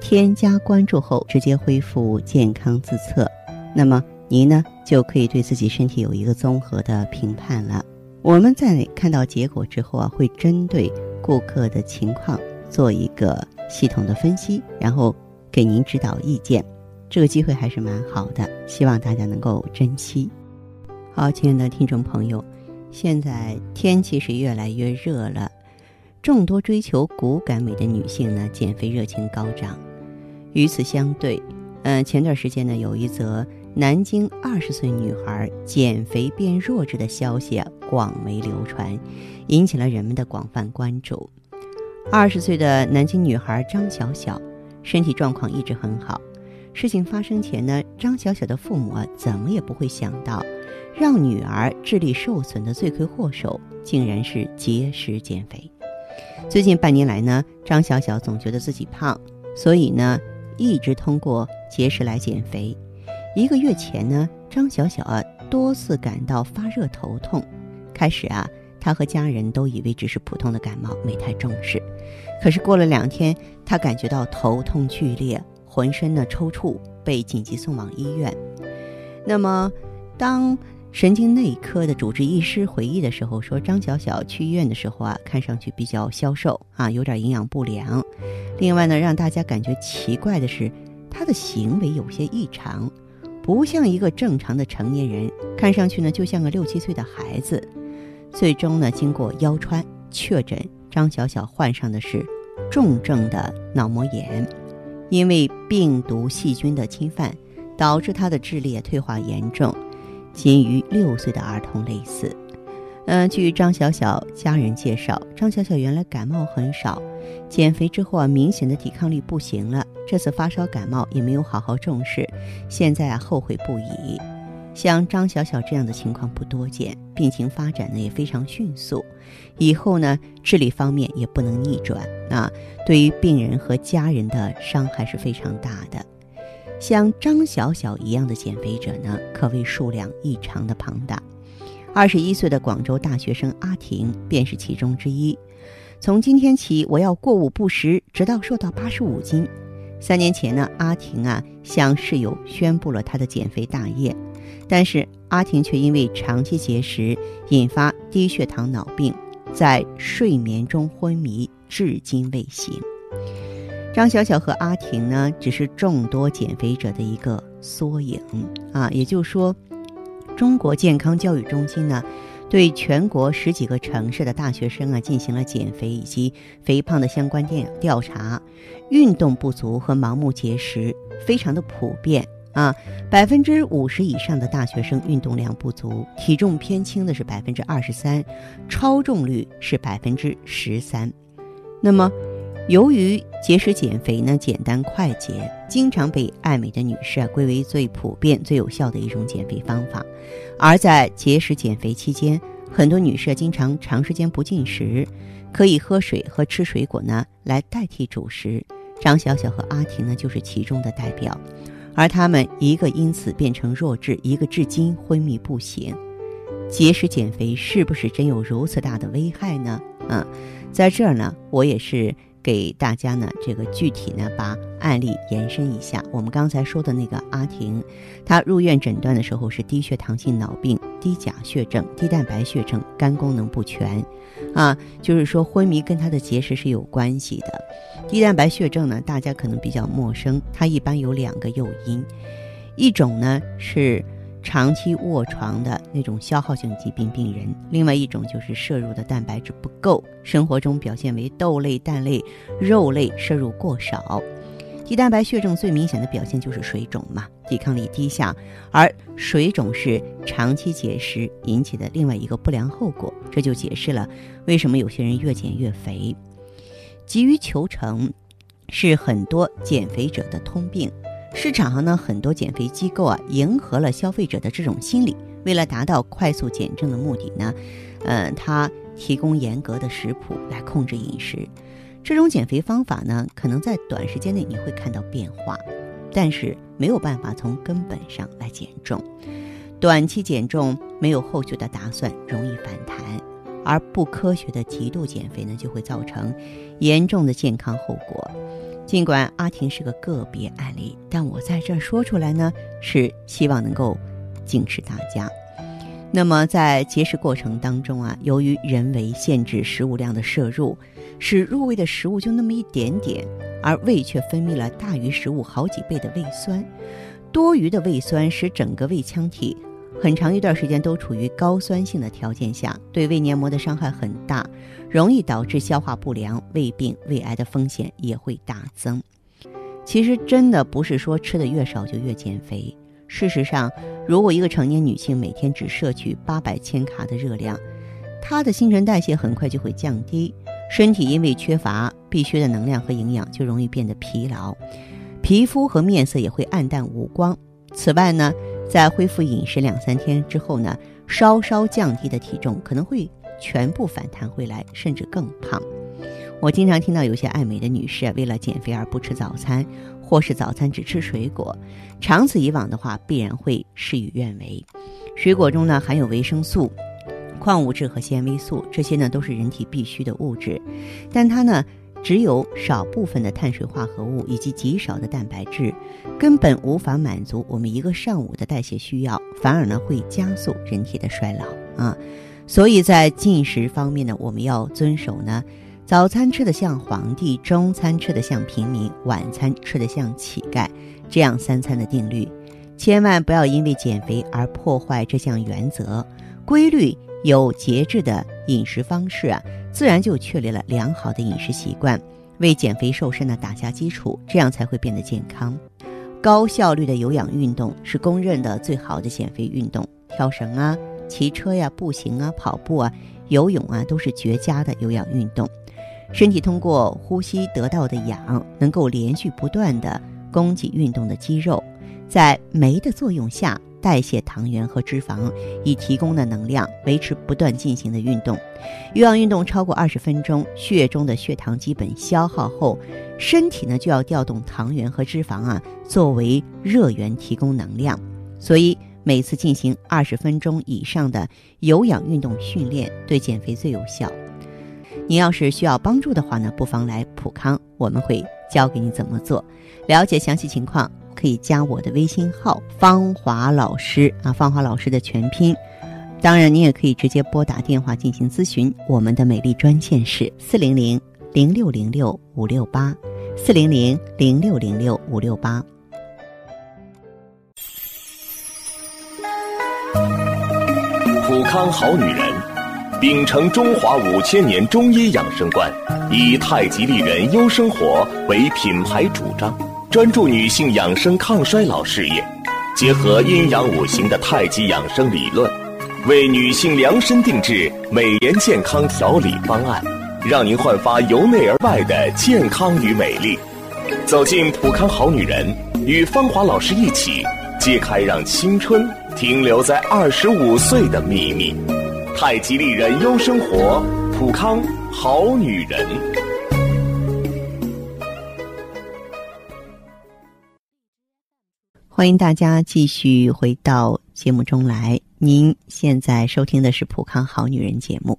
添加关注后，直接恢复健康自测，那么您呢就可以对自己身体有一个综合的评判了。我们在看到结果之后啊，会针对顾客的情况做一个系统的分析，然后给您指导意见。这个机会还是蛮好的，希望大家能够珍惜。好，亲爱的听众朋友，现在天气是越来越热了，众多追求骨感美的女性呢，减肥热情高涨。与此相对，嗯，前段时间呢，有一则南京二十岁女孩减肥变弱智的消息啊，广为流传，引起了人们的广泛关注。二十岁的南京女孩张小小，身体状况一直很好。事情发生前呢，张小小的父母啊，怎么也不会想到，让女儿智力受损的罪魁祸首，竟然是节食减肥。最近半年来呢，张小小总觉得自己胖，所以呢。一直通过节食来减肥。一个月前呢，张小小啊多次感到发热头痛。开始啊，她和家人都以为只是普通的感冒，没太重视。可是过了两天，她感觉到头痛剧烈，浑身呢抽搐，被紧急送往医院。那么，当神经内科的主治医师回忆的时候说，张小小去医院的时候啊，看上去比较消瘦啊，有点营养不良。另外呢，让大家感觉奇怪的是，他的行为有些异常，不像一个正常的成年人，看上去呢就像个六七岁的孩子。最终呢，经过腰穿确诊，张小小患上的是重症的脑膜炎，因为病毒细菌的侵犯，导致他的智力退化严重，仅与六岁的儿童类似。嗯，据张小小家人介绍，张小小原来感冒很少，减肥之后啊，明显的抵抗力不行了。这次发烧感冒也没有好好重视，现在啊后悔不已。像张小小这样的情况不多见，病情发展呢也非常迅速，以后呢智力方面也不能逆转啊，对于病人和家人的伤害是非常大的。像张小小一样的减肥者呢，可谓数量异常的庞大。二十一岁的广州大学生阿婷便是其中之一。从今天起，我要过午不食，直到瘦到八十五斤。三年前呢，阿婷啊向室友宣布了她的减肥大业，但是阿婷却因为长期节食引发低血糖脑病，在睡眠中昏迷，至今未醒。张小小和阿婷呢，只是众多减肥者的一个缩影啊，也就是说。中国健康教育中心呢，对全国十几个城市的大学生啊进行了减肥以及肥胖的相关调调查，运动不足和盲目节食非常的普遍啊，百分之五十以上的大学生运动量不足，体重偏轻的是百分之二十三，超重率是百分之十三，那么。由于节食减肥呢简单快捷，经常被爱美的女士啊归为最普遍、最有效的一种减肥方法。而在节食减肥期间，很多女士经常长时间不进食，可以喝水和吃水果呢来代替主食。张小小和阿婷呢就是其中的代表，而她们一个因此变成弱智，一个至今昏迷不醒。节食减肥是不是真有如此大的危害呢？啊，在这儿呢，我也是。给大家呢，这个具体呢，把案例延伸一下。我们刚才说的那个阿婷，她入院诊断的时候是低血糖性脑病、低钾血症、低蛋白血症、肝功能不全，啊，就是说昏迷跟她的结石是有关系的。低蛋白血症呢，大家可能比较陌生，它一般有两个诱因，一种呢是。长期卧床的那种消耗性疾病病人，另外一种就是摄入的蛋白质不够，生活中表现为豆类、蛋类、肉类摄入过少。低蛋白血症最明显的表现就是水肿嘛，抵抗力低下，而水肿是长期节食引起的另外一个不良后果，这就解释了为什么有些人越减越肥。急于求成。是很多减肥者的通病。市场上呢，很多减肥机构啊，迎合了消费者的这种心理，为了达到快速减重的目的呢，呃，它提供严格的食谱来控制饮食。这种减肥方法呢，可能在短时间内你会看到变化，但是没有办法从根本上来减重。短期减重没有后续的打算，容易反弹；而不科学的极度减肥呢，就会造成严重的健康后果。尽管阿婷是个个别案例，但我在这儿说出来呢，是希望能够警示大家。那么在节食过程当中啊，由于人为限制食物量的摄入，使入胃的食物就那么一点点，而胃却分泌了大于食物好几倍的胃酸，多余的胃酸使整个胃腔体。很长一段时间都处于高酸性的条件下，对胃黏膜的伤害很大，容易导致消化不良、胃病、胃癌的风险也会大增。其实真的不是说吃的越少就越减肥。事实上，如果一个成年女性每天只摄取八百千卡的热量，她的新陈代谢很快就会降低，身体因为缺乏必需的能量和营养，就容易变得疲劳，皮肤和面色也会暗淡无光。此外呢，在恢复饮食两三天之后呢，稍稍降低的体重可能会全部反弹回来，甚至更胖。我经常听到有些爱美的女士，为了减肥而不吃早餐，或是早餐只吃水果，长此以往的话，必然会事与愿违。水果中呢含有维生素、矿物质和纤维素，这些呢都是人体必需的物质，但它呢。只有少部分的碳水化合物以及极少的蛋白质，根本无法满足我们一个上午的代谢需要，反而呢会加速人体的衰老啊。所以在进食方面呢，我们要遵守呢，早餐吃的像皇帝，中餐吃的像平民，晚餐吃的像乞丐，这样三餐的定律，千万不要因为减肥而破坏这项原则。规律有节制的饮食方式啊。自然就确立了良好的饮食习惯，为减肥瘦身呢打下基础，这样才会变得健康。高效率的有氧运动是公认的最好的减肥运动，跳绳啊、骑车呀、步行啊、跑步啊、游泳啊，都是绝佳的有氧运动。身体通过呼吸得到的氧，能够连续不断的供给运动的肌肉，在酶的作用下。代谢糖原和脂肪，以提供的能量维持不断进行的运动。有氧运动超过二十分钟，血中的血糖基本消耗后，身体呢就要调动糖原和脂肪啊作为热源提供能量。所以每次进行二十分钟以上的有氧运动训练，对减肥最有效。你要是需要帮助的话呢，不妨来普康，我们会教给你怎么做。了解详细情况。可以加我的微信号“芳华老师”啊，芳华老师的全拼。当然，你也可以直接拨打电话进行咨询。我们的美丽专线是四零零零六零六五六八，四零零零六零六五六八。普康好女人，秉承中华五千年中医养生观，以太极丽人优生活为品牌主张。专注女性养生抗衰老事业，结合阴阳五行的太极养生理论，为女性量身定制美颜健康调理方案，让您焕发由内而外的健康与美丽。走进普康好女人，与芳华老师一起揭开让青春停留在二十五岁的秘密。太极丽人优生活，普康好女人。欢迎大家继续回到节目中来。您现在收听的是《普康好女人》节目。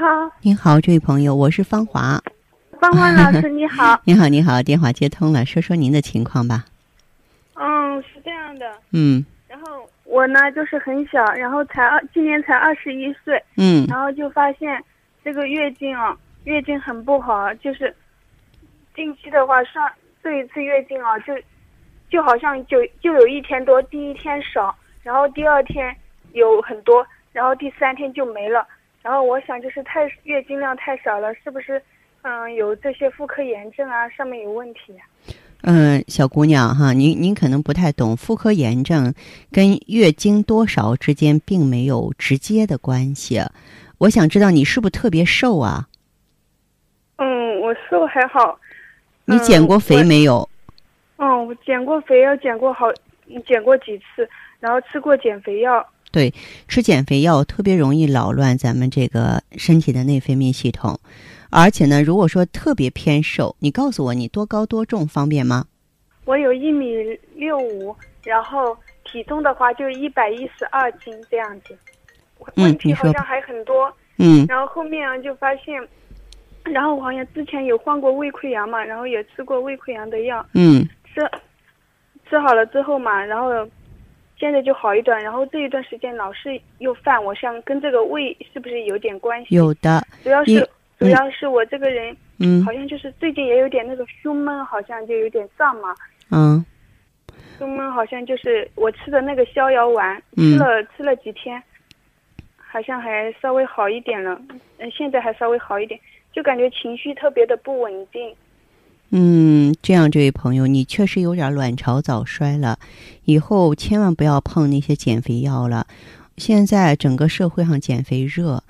好！你好，这位朋友，我是芳华。芳华老师，你好。你好，你好，电话接通了，说说您的情况吧。嗯，是这样的。嗯。然后我呢，就是很小，然后才二，今年才二十一岁。嗯。然后就发现这个月经啊，月经很不好，就是近期的话上这一次月经啊，就就好像就就有一天多，第一天少，然后第二天有很多，然后第三天就没了。然后我想就是太月经量太少了，是不是嗯有这些妇科炎症啊？上面有问题？嗯，小姑娘哈，您您可能不太懂，妇科炎症跟月经多少之间并没有直接的关系。我想知道你是不是特别瘦啊？嗯，我瘦还好。你减过肥没有？嗯，我减过肥，要减过好，减过几次，然后吃过减肥药。对，吃减肥药特别容易扰乱咱们这个身体的内分泌系统。而且呢，如果说特别偏瘦，你告诉我你多高多重方便吗？我有一米六五，然后体重的话就一百一十二斤这样子。问题好像还很多。嗯。然后后面就发现，然后我好像之前有患过胃溃疡嘛，然后也吃过胃溃疡的药。嗯。吃吃好了之后嘛，然后现在就好一段，然后这一段时间老是又犯，我想跟这个胃是不是有点关系？有的。主要是。主要是我这个人，嗯，好像就是最近也有点那个胸闷，好像就有点胀嘛。嗯，胸闷好像就是我吃的那个逍遥丸，吃了吃了几天，好像还稍微好一点了。嗯，现在还稍微好一点，就感觉情绪特别的不稳定。嗯，这样，这位朋友，你确实有点卵巢早衰了，以后千万不要碰那些减肥药了。现在整个社会上减肥热。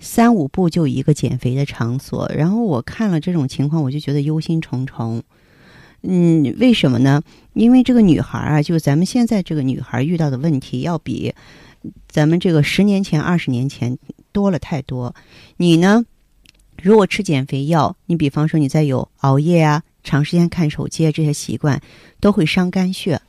三五步就一个减肥的场所，然后我看了这种情况，我就觉得忧心忡忡。嗯，为什么呢？因为这个女孩啊，就是咱们现在这个女孩遇到的问题，要比咱们这个十年前、二十年前多了太多。你呢，如果吃减肥药，你比方说你在有熬夜啊、长时间看手机啊这些习惯，都会伤肝血。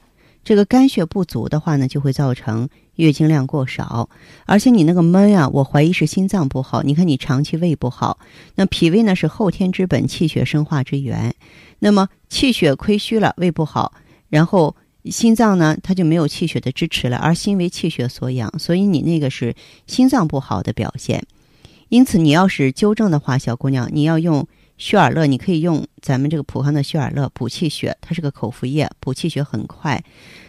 这个肝血不足的话呢，就会造成。月经量过少，而且你那个闷啊，我怀疑是心脏不好。你看你长期胃不好，那脾胃呢是后天之本，气血生化之源。那么气血亏虚了，胃不好，然后心脏呢它就没有气血的支持了，而心为气血所养，所以你那个是心脏不好的表现。因此，你要是纠正的话，小姑娘，你要用血尔乐，你可以用咱们这个普康的血尔乐补气血，它是个口服液，补气血很快。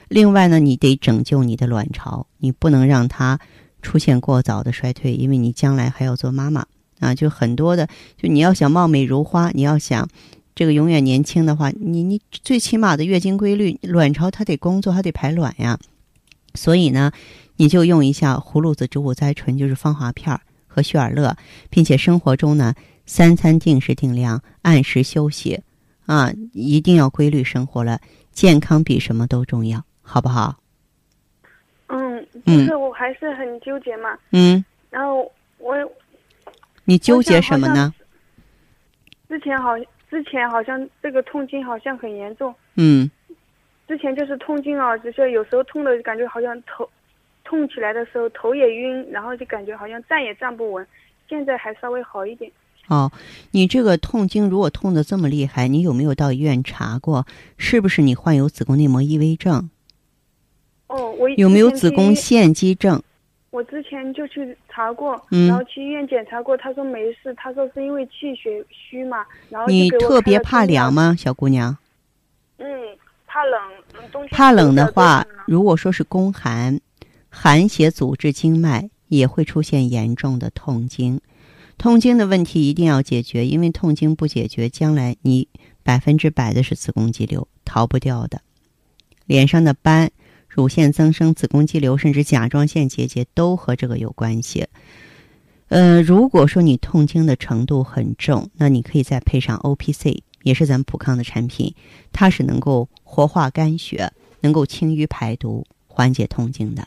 另外呢，你得拯救你的卵巢，你不能让它出现过早的衰退，因为你将来还要做妈妈啊。就很多的，就你要想貌美如花，你要想这个永远年轻的话，你你最起码的月经规律，卵巢它得工作，它得排卵呀。所以呢，你就用一下葫芦籽植物甾醇，就是芳华片和血尔乐，并且生活中呢，三餐定时定量，按时休息啊，一定要规律生活了，健康比什么都重要。好不好？嗯，就是我还是很纠结嘛。嗯。然后我，你纠结什么呢？之前好，之前好像这个痛经好像很严重。嗯。之前就是痛经啊，只是有时候痛的感觉好像头痛起来的时候头也晕，然后就感觉好像站也站不稳。现在还稍微好一点。哦，你这个痛经如果痛的这么厉害，你有没有到医院查过？是不是你患有子宫内膜异位症？哦，我有没有子宫腺肌症？我之前就去查过，然后去医院检查过，他说没事，他说是因为气血虚嘛。然后你特别怕凉吗，小姑娘？嗯，怕冷，冬天怕冷的话，如果说是宫寒，寒邪阻滞经脉，也会出现严重的痛经。痛经的问题一定要解决，因为痛经不解决，将来你百分之百的是子宫肌瘤，逃不掉的。脸上的斑。乳腺增生、子宫肌瘤，甚至甲状腺结节都和这个有关系。呃，如果说你痛经的程度很重，那你可以再配上 O P C，也是咱们普康的产品，它是能够活化肝血，能够清淤排毒、缓解痛经的。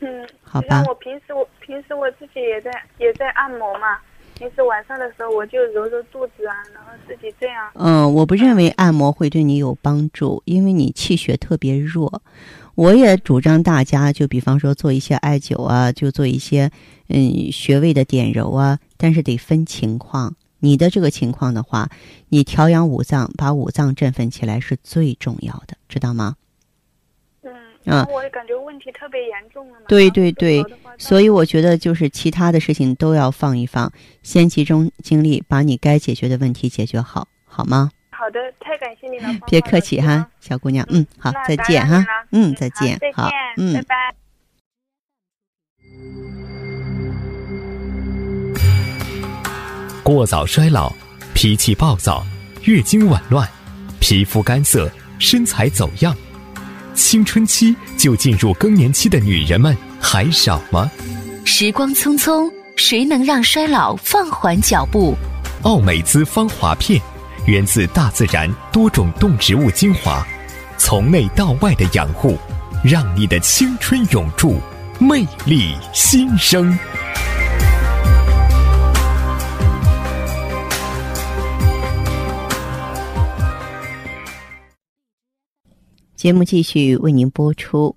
嗯，好吧。我平时我平时我自己也在也在按摩嘛。平时晚上的时候，我就揉揉肚子啊，然后自己这样。嗯，我不认为按摩会对你有帮助，因为你气血特别弱。我也主张大家，就比方说做一些艾灸啊，就做一些嗯穴位的点揉啊，但是得分情况。你的这个情况的话，你调养五脏，把五脏振奋起来是最重要的，知道吗？嗯，我也感觉问题特别严重了嘛。对对对，所以我觉得就是其他的事情都要放一放，先集中精力把你该解决的问题解决好，好吗？好。的，太感谢你了。别客气哈，小姑娘。嗯，好，再见哈。嗯，再见。好，嗯，拜拜。过早衰老，脾气暴躁，月经紊乱，皮肤干涩，身材走样，青春期就进入更年期的女人们还少吗？时光匆匆，谁能让衰老放缓脚步？奥美姿芳华片，源自大自然多种动植物精华，从内到外的养护，让你的青春永驻，魅力新生。节目继续为您播出。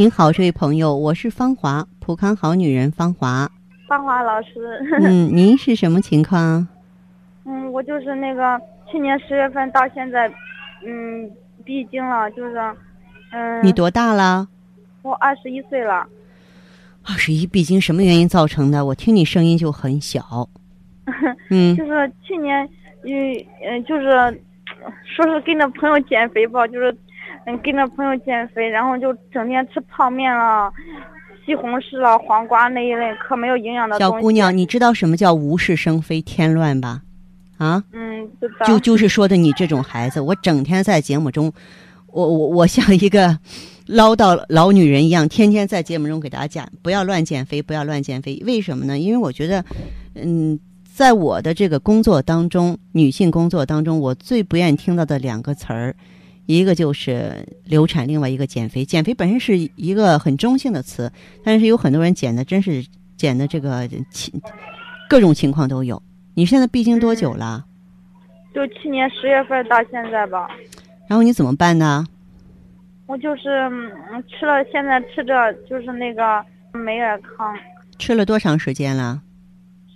您好，这位朋友，我是芳华，普康好女人芳华。芳华老师。嗯，您是什么情况？嗯，我就是那个去年十月份到现在，嗯，闭经了，就是，嗯。你多大了？我二十一岁了。二十一闭经什么原因造成的？我听你声音就很小。嗯。就是去年，嗯嗯，就是说是跟着朋友减肥吧，就是。嗯，跟着朋友减肥，然后就整天吃泡面了、西红柿了、黄瓜那一类可没有营养的东西。小姑娘，你知道什么叫无事生非、添乱吧？啊？嗯，知道。就就是说的你这种孩子，我整天在节目中，我我我像一个唠叨老女人一样，天天在节目中给大家讲，不要乱减肥，不要乱减肥。为什么呢？因为我觉得，嗯，在我的这个工作当中，女性工作当中，我最不愿意听到的两个词儿。一个就是流产，另外一个减肥。减肥本身是一个很中性的词，但是有很多人减的真是减的这个情，各种情况都有。你现在闭经多久了？就去年十月份到现在吧。然后你怎么办呢？我就是吃了，现在吃着就是那个美尔康。吃了多长时间了？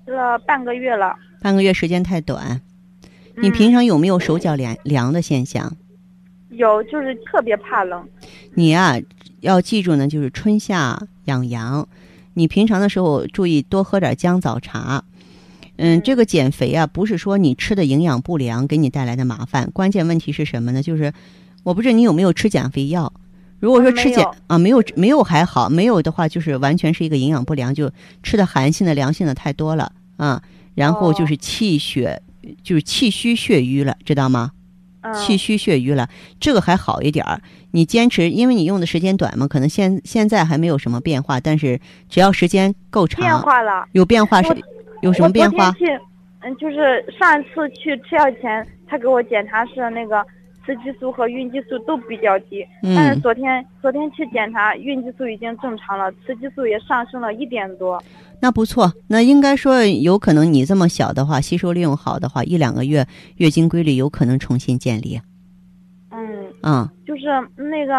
吃了半个月了。半个月时间太短。你平常有没有手脚凉凉的现象？有，就是特别怕冷。你呀，要记住呢，就是春夏养阳。你平常的时候注意多喝点姜枣茶。嗯，这个减肥啊，不是说你吃的营养不良给你带来的麻烦，关键问题是什么呢？就是我不知道你有没有吃减肥药。如果说吃减啊，没有没有还好，没有的话就是完全是一个营养不良，就吃的寒性的、凉性的太多了啊。然后就是气血，就是气虚血瘀了，知道吗？气虚血瘀了，这个还好一点儿。你坚持，因为你用的时间短嘛，可能现现在还没有什么变化。但是只要时间够长，变化了，有变化是有什么变化？嗯，就是上一次去吃药前，他给我检查是那个雌激素和孕激素都比较低。嗯。但是昨天昨天去检查，孕激素已经正常了，雌激素也上升了一点多。那不错，那应该说有可能你这么小的话，吸收利用好的话，一两个月月经规律有可能重新建立。嗯嗯，就是那个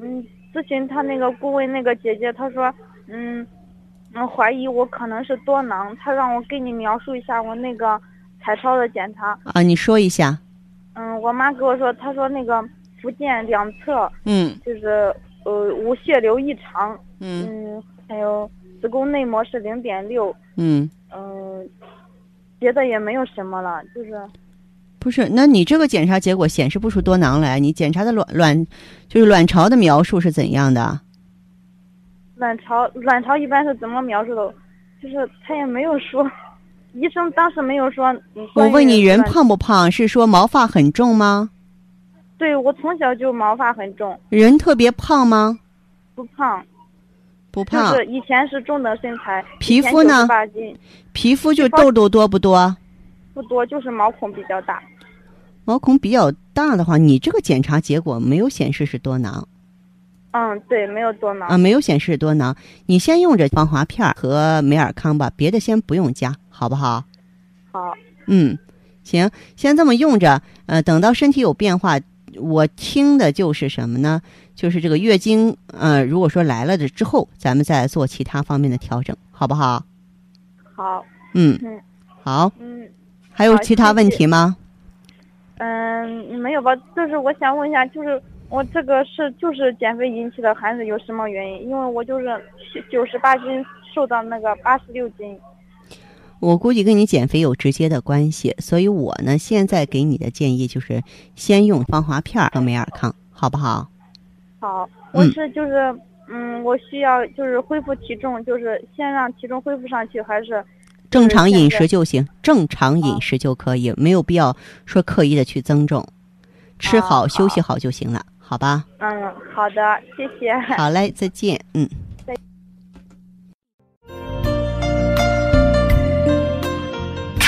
嗯，咨询他那个顾问那个姐姐，她说嗯嗯，怀疑我可能是多囊，她让我给你描述一下我那个彩超的检查。啊，你说一下。嗯，我妈跟我说，她说那个福建两侧，嗯，就是呃无血流异常，嗯，还有。子宫内膜是零点六，嗯嗯，别的也没有什么了，就是，不是？那你这个检查结果显示不出多囊来，你检查的卵卵，就是卵巢的描述是怎样的？卵巢卵巢一般是怎么描述的？就是他也没有说，医生当时没有说。我问你，人胖不胖？是说毛发很重吗？对，我从小就毛发很重。人特别胖吗？不胖。不胖，就是以前是中等身材。皮肤呢？皮肤就痘痘多不多？不多，就是毛孔比较大。毛孔比较大的话，你这个检查结果没有显示是多囊。嗯，对，没有多囊。啊，没有显示多囊。你先用着防滑片和美尔康吧，别的先不用加，好不好？好。嗯，行，先这么用着。呃，等到身体有变化。我听的就是什么呢？就是这个月经，呃，如果说来了的之后，咱们再做其他方面的调整，好不好？好，嗯嗯，好，嗯还有其他问题吗？嗯，没有吧？就是我想问一下，就是我这个是就是减肥引起的，还是有什么原因？因为我就是九十八斤，瘦到那个八十六斤。我估计跟你减肥有直接的关系，所以我呢现在给你的建议就是先用芳华片儿和美尔康，好不好？好，我嗯是就是嗯，我需要就是恢复体重，就是先让体重恢复上去，还是正常饮食就行，正常饮食就可以，没有必要说刻意的去增重，吃好休息好就行了，好吧？嗯，好的，谢谢。好嘞，再见，嗯。